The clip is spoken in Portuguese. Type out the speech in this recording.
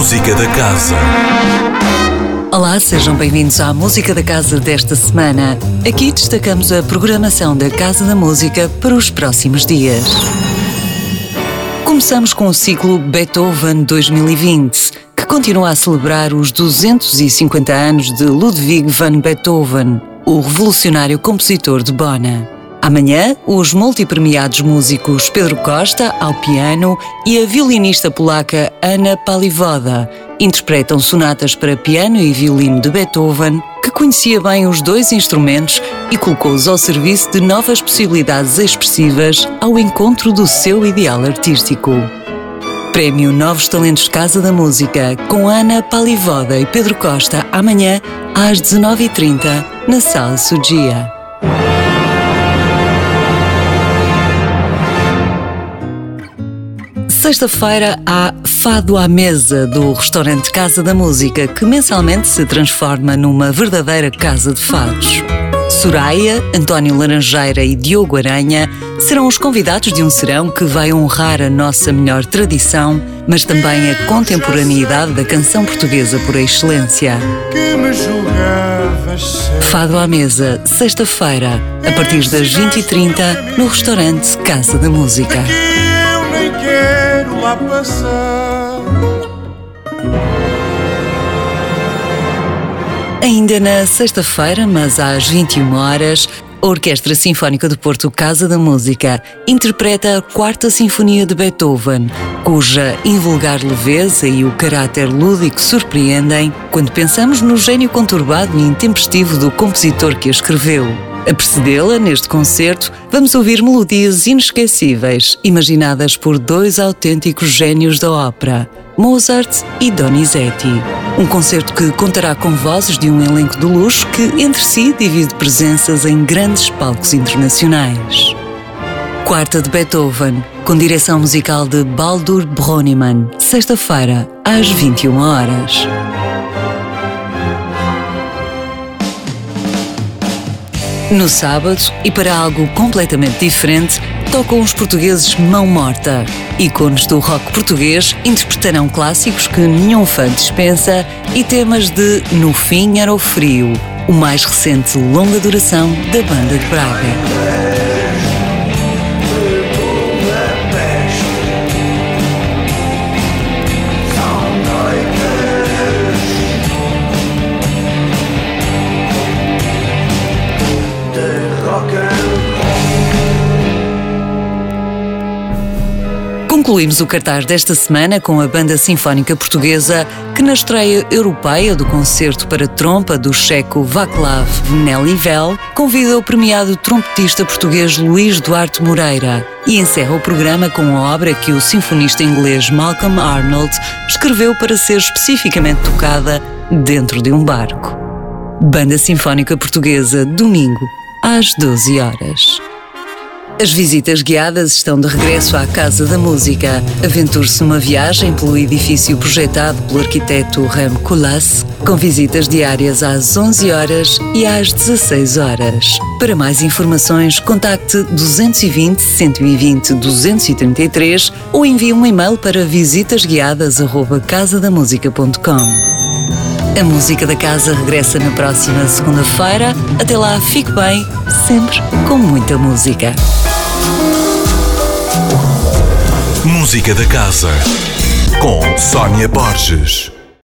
Música da Casa. Olá, sejam bem-vindos à Música da Casa desta semana. Aqui destacamos a programação da Casa da Música para os próximos dias. Começamos com o ciclo Beethoven 2020, que continua a celebrar os 250 anos de Ludwig van Beethoven, o revolucionário compositor de Bona. Amanhã, os multipremiados músicos Pedro Costa, ao piano, e a violinista polaca Anna Palivoda interpretam sonatas para piano e violino de Beethoven, que conhecia bem os dois instrumentos e colocou-os ao serviço de novas possibilidades expressivas ao encontro do seu ideal artístico. Prémio Novos Talentos Casa da Música com Ana Palivoda e Pedro Costa amanhã às 19h30 na Sala Sudia. Sexta-feira há Fado à Mesa do restaurante Casa da Música, que mensalmente se transforma numa verdadeira casa de fados. Soraya, António Laranjeira e Diogo Aranha serão os convidados de um serão que vai honrar a nossa melhor tradição, mas também a contemporaneidade da canção portuguesa por excelência. Fado à Mesa, sexta-feira, a partir das 20h30, no restaurante Casa da Música lá passar. Ainda na sexta-feira, mas às 21 horas, a Orquestra Sinfónica do Porto Casa da Música interpreta a Quarta Sinfonia de Beethoven, cuja invulgar leveza e o caráter lúdico surpreendem quando pensamos no gênio conturbado e intempestivo do compositor que a escreveu. A precedê-la, neste concerto, vamos ouvir melodias inesquecíveis, imaginadas por dois autênticos gênios da ópera, Mozart e Donizetti. Um concerto que contará com vozes de um elenco de luxo que, entre si, divide presenças em grandes palcos internacionais. Quarta de Beethoven, com direção musical de Baldur Broniman, sexta-feira, às 21 horas. No sábado, e para algo completamente diferente, tocam os portugueses Mão Morta. Ícones do rock português interpretarão clássicos que nenhum fã dispensa e temas de No Fim Era o Frio, o mais recente longa duração da banda de Braga. Concluímos o cartaz desta semana com a Banda Sinfónica Portuguesa, que na estreia europeia do concerto para trompa do checo Václav Nelivel, convida o premiado trompetista português Luís Duarte Moreira e encerra o programa com a obra que o sinfonista inglês Malcolm Arnold escreveu para ser especificamente tocada dentro de um barco. Banda Sinfónica Portuguesa, domingo, às 12 horas. As visitas guiadas estão de regresso à Casa da Música. Aventure-se numa viagem pelo edifício projetado pelo arquiteto Rem Koolhaas, com visitas diárias às 11 horas e às 16 horas. Para mais informações, contacte 220 120 233 ou envie um e-mail para visitasguiadas@casadamusica.com. A música da casa regressa na próxima segunda-feira. Até lá, fique bem, sempre com muita música. Música da Casa com Sónia Borges.